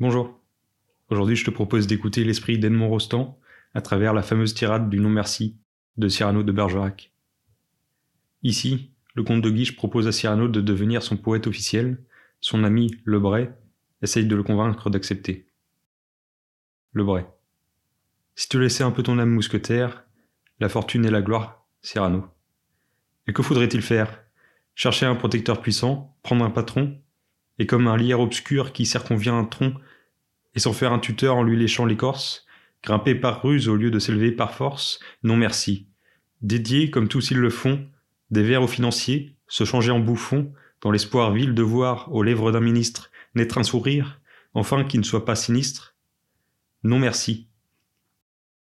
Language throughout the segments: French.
Bonjour. Aujourd'hui, je te propose d'écouter l'esprit d'Edmond Rostand à travers la fameuse tirade du non-merci de Cyrano de Bergerac. Ici, le comte de Guiche propose à Cyrano de devenir son poète officiel. Son ami, Lebray, essaye de le convaincre d'accepter. Lebray. Si tu laissais un peu ton âme mousquetaire, la fortune et la gloire, Cyrano. Et que faudrait-il faire? Chercher un protecteur puissant, prendre un patron, et comme un lierre obscur qui circonvient un tronc, et s'en faire un tuteur en lui léchant l'écorce, grimper par ruse au lieu de s'élever par force, non merci. Dédier, comme tous ils le font, des vers aux financiers, se changer en bouffon, dans l'espoir vil de voir, aux lèvres d'un ministre, naître un sourire, enfin qui ne soit pas sinistre. Non merci.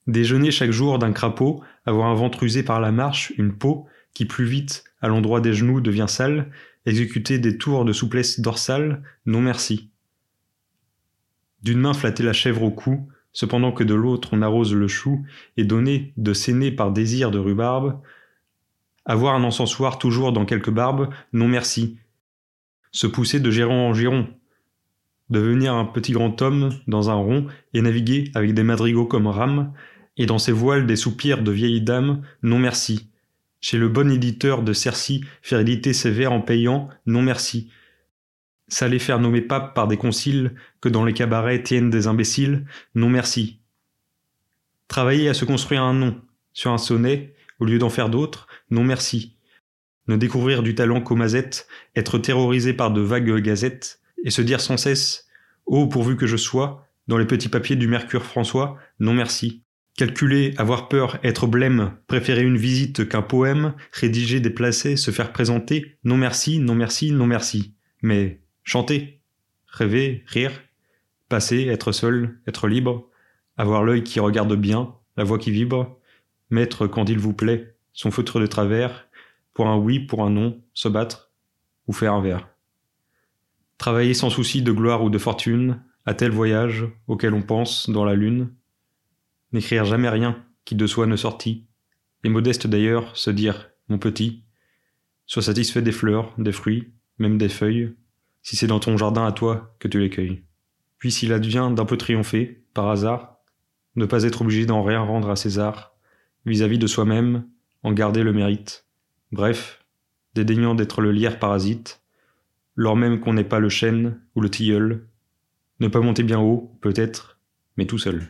Déjeuner chaque jour d'un crapaud, avoir un ventre usé par la marche, une peau, qui plus vite, à l'endroit des genoux, devient sale, exécuter des tours de souplesse dorsale, non merci. D'une main flatter la chèvre au cou, cependant que de l'autre on arrose le chou, et donner, de saigner par désir de rhubarbe, avoir un encensoir toujours dans quelque barbe, non merci. Se pousser de géron en giron, devenir un petit grand homme dans un rond et naviguer avec des madrigaux comme rames, et dans ses voiles des soupirs de vieilles dames, non merci. Chez le bon éditeur de Cercy, faire éditer ses vers en payant, non merci. S'aller faire nommer pape par des conciles, que dans les cabarets tiennent des imbéciles, non merci. Travailler à se construire un nom, sur un sonnet, au lieu d'en faire d'autres, non merci. Ne découvrir du talent qu'aux mazettes, être terrorisé par de vagues gazettes, et se dire sans cesse, oh pourvu que je sois, dans les petits papiers du Mercure François, non merci. Calculer, avoir peur, être blême, préférer une visite qu'un poème, rédiger, déplacer, se faire présenter, non merci, non merci, non merci. Mais chanter, rêver, rire, passer, être seul, être libre, avoir l'œil qui regarde bien, la voix qui vibre, mettre, quand il vous plaît, son feutre de travers, pour un oui, pour un non, se battre, ou faire un verre. Travailler sans souci de gloire ou de fortune, à tel voyage auquel on pense dans la lune, n'écrire jamais rien qui de soi ne sortit, et modeste d'ailleurs se dire, mon petit, sois satisfait des fleurs, des fruits, même des feuilles, si c'est dans ton jardin à toi que tu les cueilles. Puis s'il advient d'un peu triompher, par hasard, ne pas être obligé d'en rien rendre à César, vis-à-vis de soi-même, en garder le mérite. Bref, dédaignant d'être le lierre parasite, lors même qu'on n'est pas le chêne ou le tilleul, ne pas monter bien haut, peut-être, mais tout seul.